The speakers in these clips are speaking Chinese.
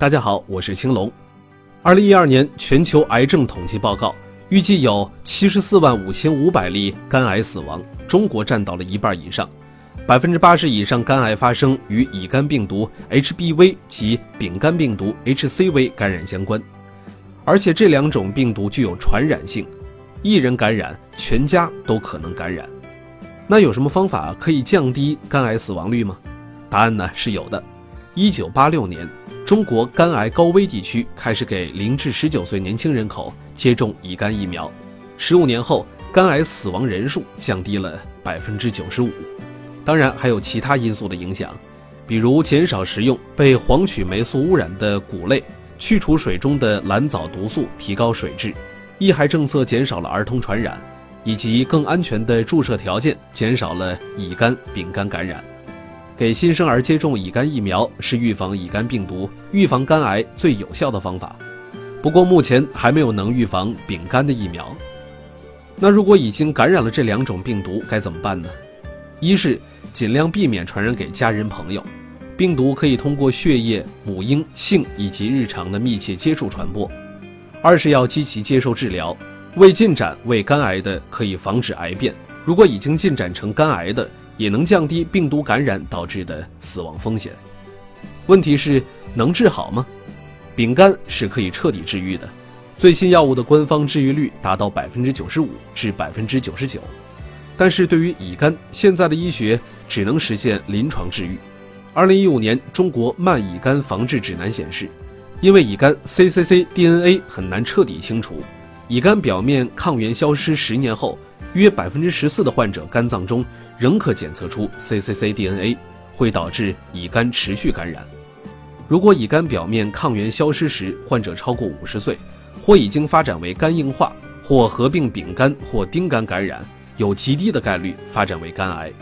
大家好，我是青龙。二零一二年全球癌症统计报告预计有七十四万五千五百例肝癌死亡，中国占到了一半以上。百分之八十以上肝癌发生与乙肝病毒 HBV 及丙肝病毒 HCV 感染相关，而且这两种病毒具有传染性，一人感染，全家都可能感染。那有什么方法可以降低肝癌死亡率吗？答案呢是有的。一九八六年，中国肝癌高危地区开始给零至十九岁年轻人口接种乙肝疫苗，十五年后，肝癌死亡人数降低了百分之九十五。当然还有其他因素的影响，比如减少食用被黄曲霉素污染的谷类，去除水中的蓝藻毒素，提高水质；抑害政策减少了儿童传染，以及更安全的注射条件减少了乙肝、丙肝感染。给新生儿接种乙肝疫苗是预防乙肝病毒、预防肝癌最有效的方法。不过目前还没有能预防丙肝的疫苗。那如果已经感染了这两种病毒，该怎么办呢？一是尽量避免传染给家人朋友，病毒可以通过血液、母婴、性以及日常的密切接触传播；二是要积极接受治疗，未进展为肝癌的可以防止癌变，如果已经进展成肝癌的，也能降低病毒感染导致的死亡风险。问题是能治好吗？丙肝是可以彻底治愈的，最新药物的官方治愈率达到百分之九十五至百分之九十九。但是对于乙肝，现在的医学只能实现临床治愈。二零一五年中国慢乙肝防治指南显示，因为乙肝 cccDNA 很难彻底清除，乙肝表面抗原消失十年后，约百分之十四的患者肝脏中仍可检测出 cccDNA，会导致乙肝持续感染。如果乙肝表面抗原消失时，患者超过五十岁，或已经发展为肝硬化，或合并丙肝或丁肝感染。有极低的概率发展为肝癌，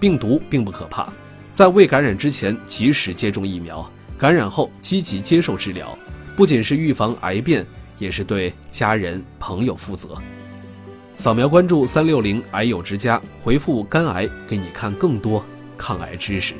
病毒并不可怕，在未感染之前及时接种疫苗，感染后积极接受治疗，不仅是预防癌变，也是对家人朋友负责。扫描关注三六零癌友之家，回复肝癌，给你看更多抗癌知识。